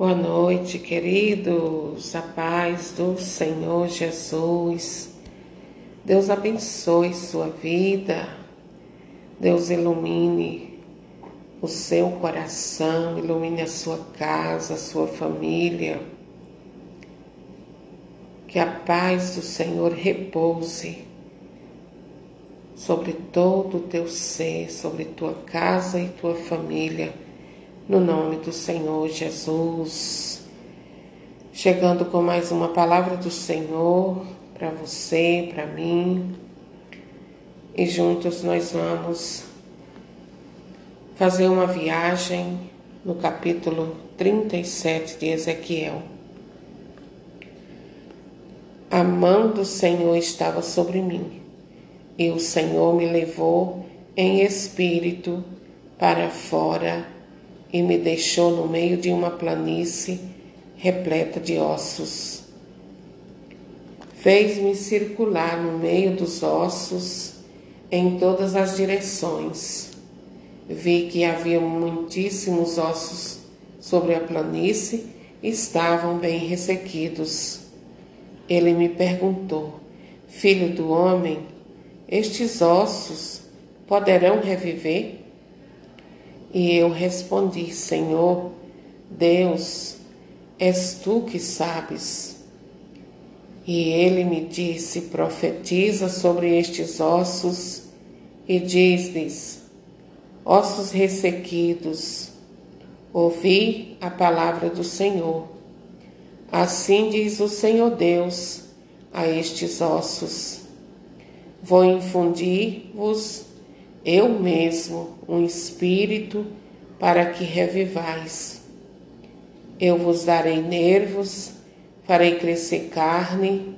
Boa noite, queridos. A paz do Senhor Jesus. Deus abençoe sua vida. Deus ilumine o seu coração, ilumine a sua casa, a sua família. Que a paz do Senhor repouse sobre todo o teu ser, sobre tua casa e tua família no nome do Senhor Jesus. Chegando com mais uma palavra do Senhor para você, para mim. E juntos nós vamos fazer uma viagem no capítulo 37 de Ezequiel. A mão do Senhor estava sobre mim, e o Senhor me levou em espírito para fora e me deixou no meio de uma planície repleta de ossos. Fez-me circular no meio dos ossos em todas as direções. Vi que havia muitíssimos ossos sobre a planície e estavam bem ressequidos. Ele me perguntou: Filho do homem, estes ossos poderão reviver? E eu respondi: Senhor, Deus, és tu que sabes. E ele me disse: Profetiza sobre estes ossos e diz-lhes: Ossos ressequidos, ouvi a palavra do Senhor. Assim diz o Senhor Deus a estes ossos: Vou infundir-vos eu mesmo um espírito para que revivais. Eu vos darei nervos, farei crescer carne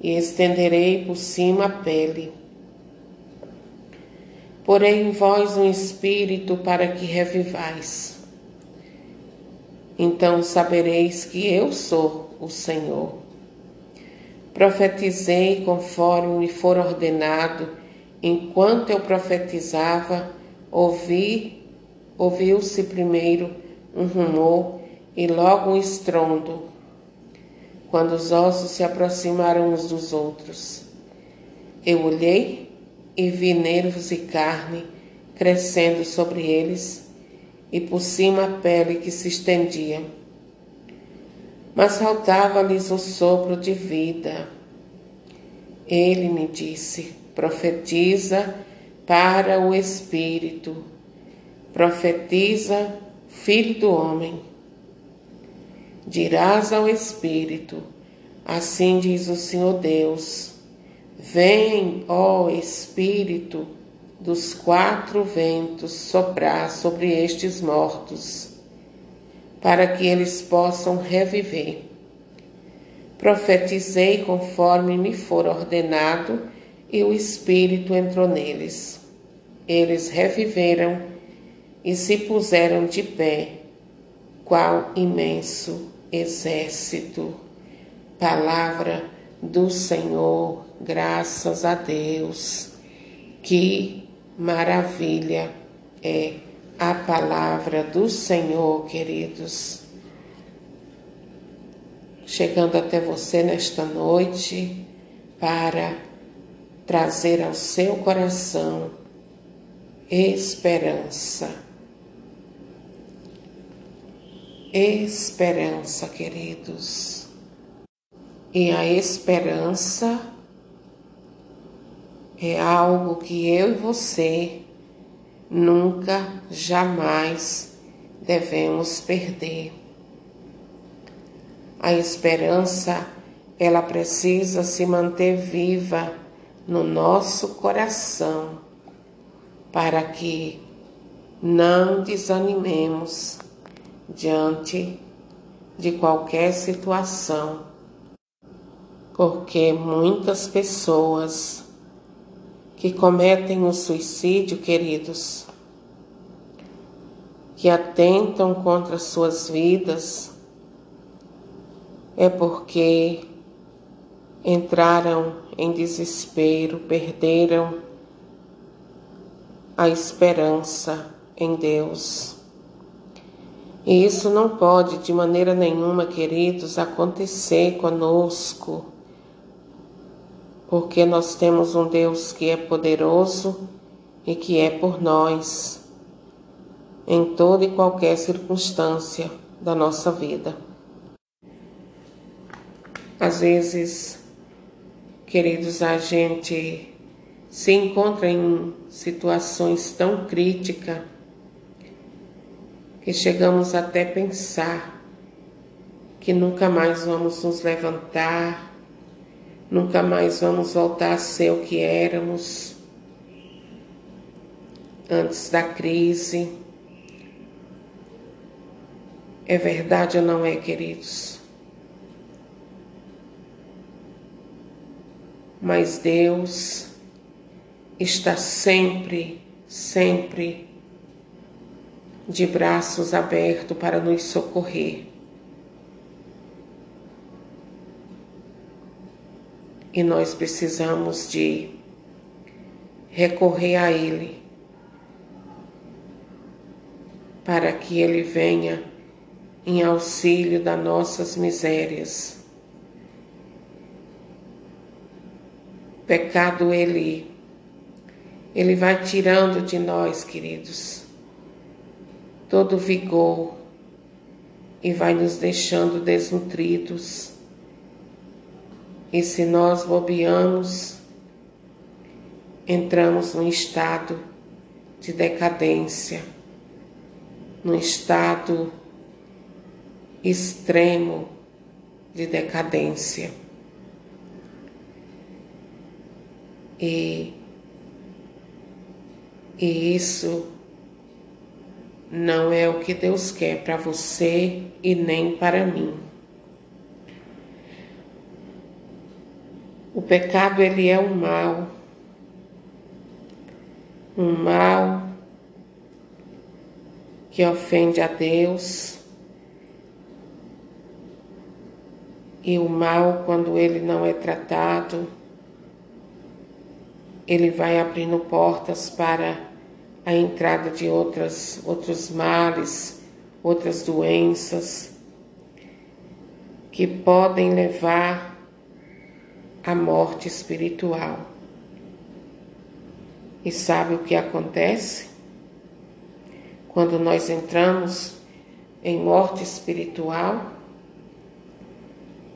e estenderei por cima a pele. Porei em vós um espírito para que revivais. Então sabereis que eu sou o Senhor. Profetizei conforme me for ordenado Enquanto eu profetizava, ouvi, ouviu-se primeiro um rumor e logo um estrondo, quando os ossos se aproximaram uns dos outros. Eu olhei e vi nervos e carne crescendo sobre eles e por cima a pele que se estendia. Mas faltava-lhes o sopro de vida. Ele me disse: profetiza para o Espírito, profetiza, filho do homem. Dirás ao Espírito, assim diz o Senhor Deus: Vem, ó Espírito dos quatro ventos, soprar sobre estes mortos, para que eles possam reviver. Profetizei conforme me for ordenado e o Espírito entrou neles. Eles reviveram e se puseram de pé, qual imenso exército. Palavra do Senhor, graças a Deus. Que maravilha é a palavra do Senhor, queridos. Chegando até você nesta noite para trazer ao seu coração esperança. Esperança, queridos. E a esperança é algo que eu e você nunca, jamais devemos perder. A esperança, ela precisa se manter viva no nosso coração, para que não desanimemos diante de qualquer situação, porque muitas pessoas que cometem o suicídio, queridos, que atentam contra suas vidas, é porque entraram em desespero, perderam a esperança em Deus. E isso não pode de maneira nenhuma, queridos, acontecer conosco, porque nós temos um Deus que é poderoso e que é por nós em toda e qualquer circunstância da nossa vida. Às vezes, queridos, a gente se encontra em situações tão críticas que chegamos até pensar que nunca mais vamos nos levantar, nunca mais vamos voltar a ser o que éramos antes da crise. É verdade ou não é, queridos? Mas Deus está sempre, sempre de braços abertos para nos socorrer. E nós precisamos de recorrer a Ele para que Ele venha em auxílio das nossas misérias. Pecado Ele, Ele vai tirando de nós, queridos todo vigor e vai nos deixando desnutridos. E se nós bobeamos, entramos num estado de decadência, num estado extremo de decadência. E, e isso não é o que Deus quer para você e nem para mim. O pecado ele é um mal, um mal que ofende a Deus. E o mal, quando ele não é tratado, ele vai abrindo portas para a entrada de outras, outros males, outras doenças que podem levar à morte espiritual. E sabe o que acontece? Quando nós entramos em morte espiritual,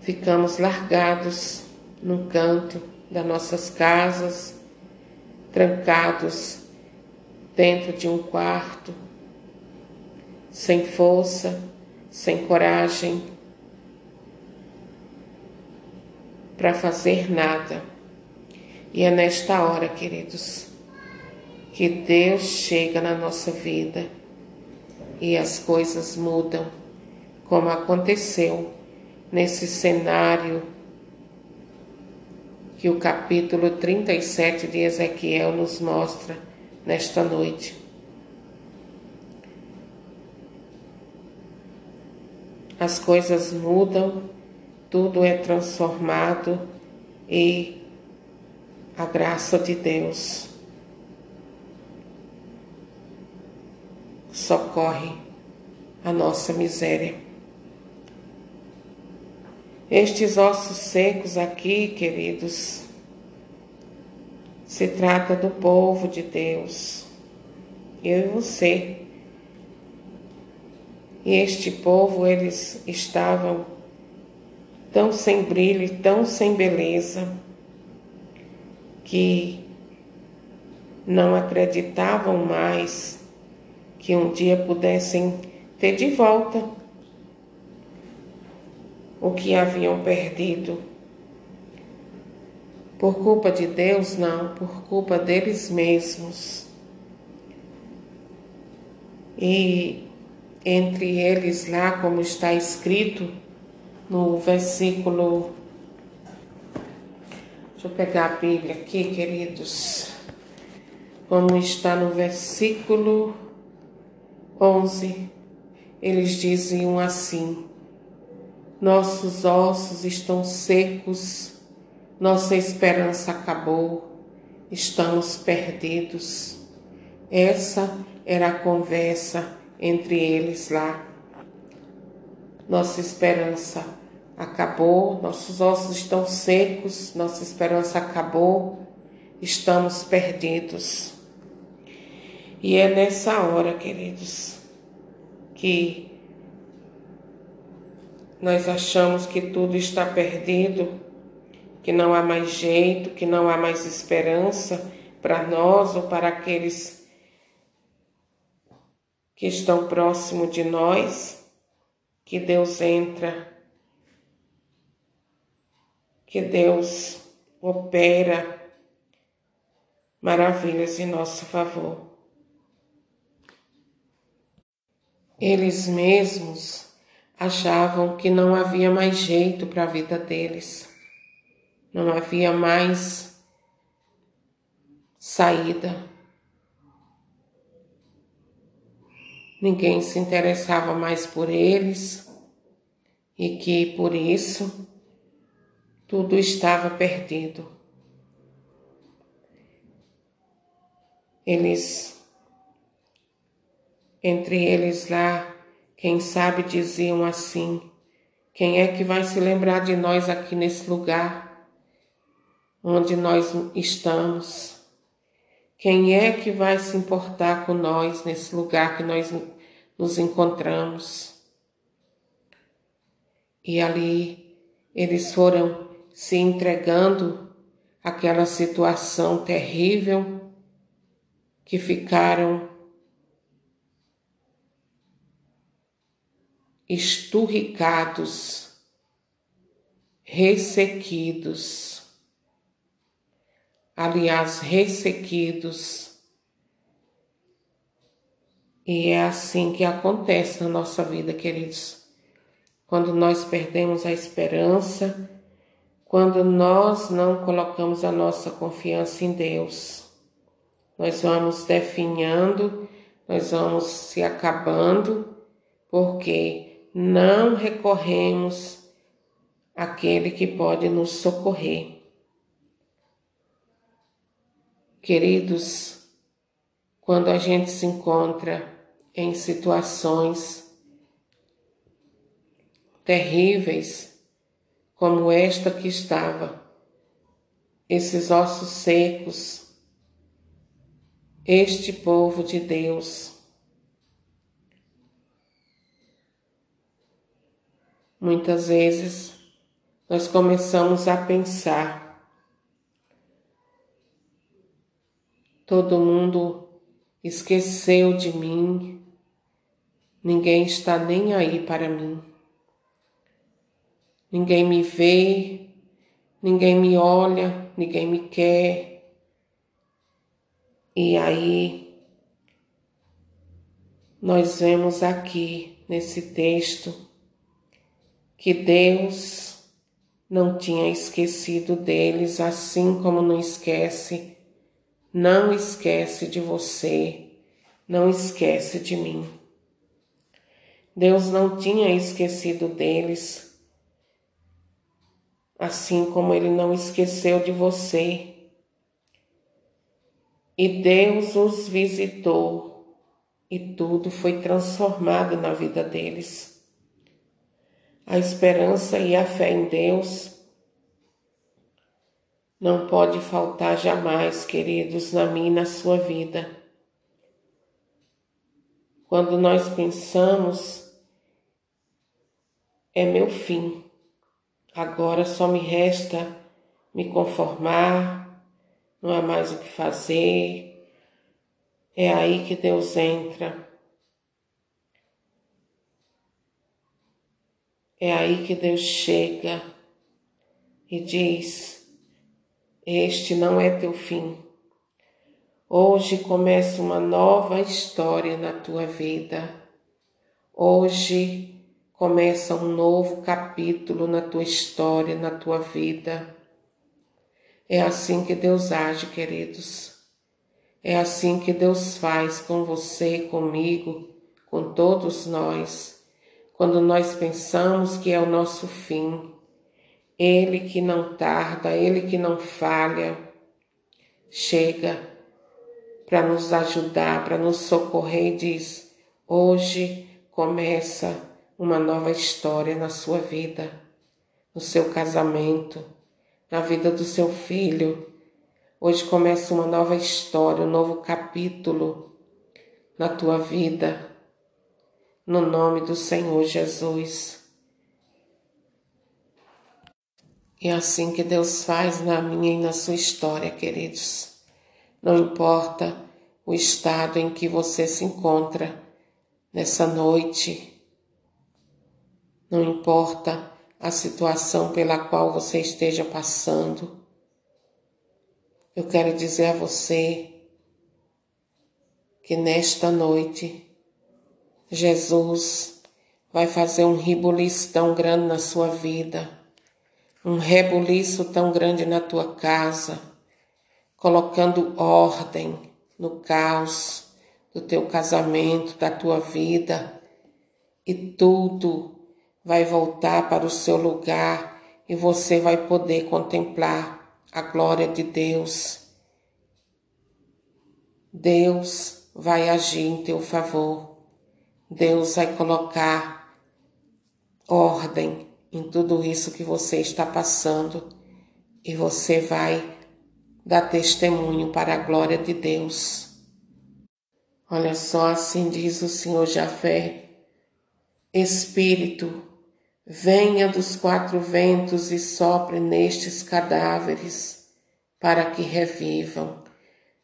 ficamos largados no canto das nossas casas, trancados dentro de um quarto, sem força, sem coragem para fazer nada. E é nesta hora, queridos, que Deus chega na nossa vida e as coisas mudam, como aconteceu nesse cenário que o capítulo 37 de Ezequiel nos mostra nesta noite. As coisas mudam, tudo é transformado e a graça de Deus socorre a nossa miséria. Estes ossos secos aqui, queridos, se trata do povo de Deus, eu e você. E este povo, eles estavam tão sem brilho, tão sem beleza, que não acreditavam mais que um dia pudessem ter de volta o que haviam perdido. Por culpa de Deus, não, por culpa deles mesmos. E entre eles, lá, como está escrito no versículo. Deixa eu pegar a Bíblia aqui, queridos. Como está no versículo 11, eles diziam assim: Nossos ossos estão secos nossa esperança acabou, estamos perdidos. Essa era a conversa entre eles lá. nossa esperança acabou, nossos ossos estão secos, nossa esperança acabou, estamos perdidos. E é nessa hora, queridos, que nós achamos que tudo está perdido, que não há mais jeito, que não há mais esperança para nós ou para aqueles que estão próximo de nós, que Deus entra, que Deus opera maravilhas em nosso favor. Eles mesmos achavam que não havia mais jeito para a vida deles, não havia mais saída. ninguém se interessava mais por eles e que por isso tudo estava perdido. Eles, entre eles lá, quem sabe diziam assim: quem é que vai se lembrar de nós aqui nesse lugar onde nós estamos? Quem é que vai se importar com nós nesse lugar que nós nos encontramos? E ali eles foram se entregando àquela situação terrível que ficaram esturricados, ressequidos aliás, ressequidos. E é assim que acontece na nossa vida, queridos. Quando nós perdemos a esperança, quando nós não colocamos a nossa confiança em Deus, nós vamos definhando, nós vamos se acabando, porque não recorremos àquele que pode nos socorrer. Queridos, quando a gente se encontra em situações terríveis, como esta que estava, esses ossos secos, este povo de Deus, muitas vezes nós começamos a pensar Todo mundo esqueceu de mim, ninguém está nem aí para mim. Ninguém me vê, ninguém me olha, ninguém me quer. E aí, nós vemos aqui nesse texto que Deus não tinha esquecido deles, assim como não esquece não esquece de você, não esquece de mim. Deus não tinha esquecido deles, assim como Ele não esqueceu de você. E Deus os visitou e tudo foi transformado na vida deles. A esperança e a fé em Deus não pode faltar jamais, queridos, na minha e na sua vida. Quando nós pensamos, é meu fim, agora só me resta me conformar, não há mais o que fazer, é aí que Deus entra. É aí que Deus chega e diz: este não é teu fim. Hoje começa uma nova história na tua vida. Hoje começa um novo capítulo na tua história, na tua vida. É assim que Deus age, queridos. É assim que Deus faz com você, comigo, com todos nós, quando nós pensamos que é o nosso fim ele que não tarda, Ele que não falha, chega para nos ajudar, para nos socorrer e diz: hoje começa uma nova história na sua vida, no seu casamento, na vida do seu filho. Hoje começa uma nova história, um novo capítulo na tua vida, no nome do Senhor Jesus. E é assim que Deus faz na minha e na sua história, queridos. Não importa o estado em que você se encontra nessa noite, não importa a situação pela qual você esteja passando, eu quero dizer a você que nesta noite Jesus vai fazer um ribuliço tão grande na sua vida um rebuliço tão grande na tua casa, colocando ordem no caos do teu casamento, da tua vida, e tudo vai voltar para o seu lugar e você vai poder contemplar a glória de Deus. Deus vai agir em teu favor. Deus vai colocar ordem em tudo isso que você está passando e você vai dar testemunho para a glória de Deus. Olha só, assim diz o Senhor Jafé: Espírito, venha dos quatro ventos e sopre nestes cadáveres, para que revivam.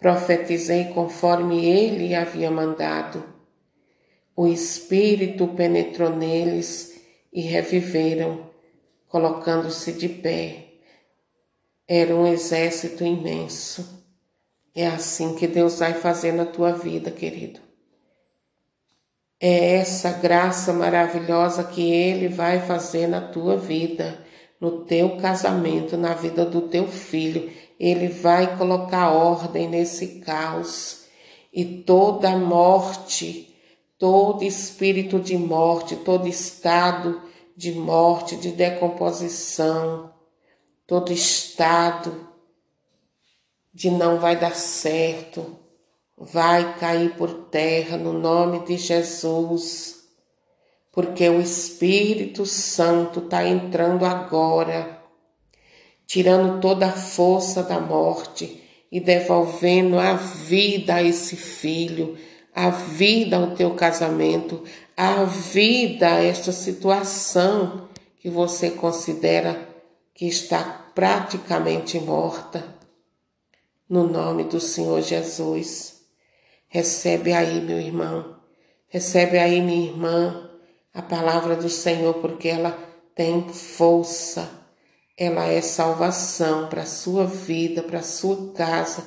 Profetizei conforme ele havia mandado. O Espírito penetrou neles e reviveram, colocando-se de pé. Era um exército imenso. É assim que Deus vai fazer na tua vida, querido. É essa graça maravilhosa que Ele vai fazer na tua vida, no teu casamento, na vida do teu filho. Ele vai colocar ordem nesse caos e toda morte todo espírito de morte, todo estado de morte, de decomposição, todo estado de não vai dar certo, vai cair por terra no nome de Jesus, porque o Espírito Santo está entrando agora, tirando toda a força da morte e devolvendo a vida a esse filho a vida ao teu casamento, a vida a esta situação que você considera que está praticamente morta. No nome do Senhor Jesus, recebe aí, meu irmão, recebe aí, minha irmã, a palavra do Senhor, porque ela tem força, ela é salvação para a sua vida, para a sua casa,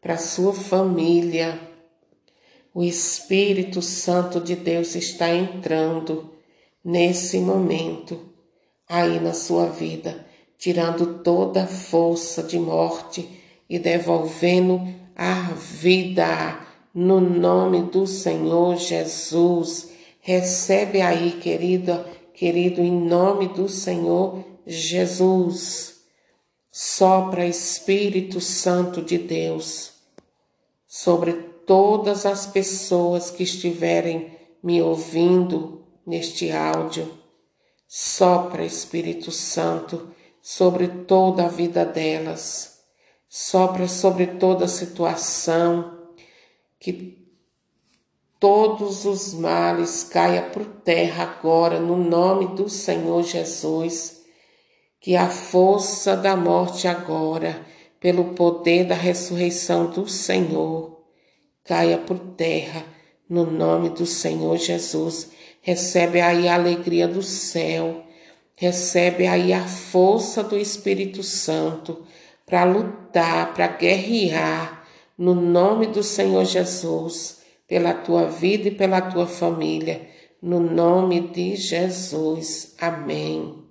para a sua família. O Espírito Santo de Deus está entrando nesse momento aí na sua vida, tirando toda a força de morte e devolvendo a vida no nome do Senhor Jesus. Recebe aí, querida, querido, em nome do Senhor Jesus. Sopra Espírito Santo de Deus sobre todas as pessoas que estiverem me ouvindo neste áudio. Sopra, Espírito Santo, sobre toda a vida delas. Sopra sobre toda a situação, que todos os males caia por terra agora, no nome do Senhor Jesus. Que a força da morte agora, pelo poder da ressurreição do Senhor, caia por terra no nome do Senhor Jesus. Recebe aí a alegria do céu, recebe aí a força do Espírito Santo para lutar, para guerrear no nome do Senhor Jesus, pela tua vida e pela tua família, no nome de Jesus. Amém.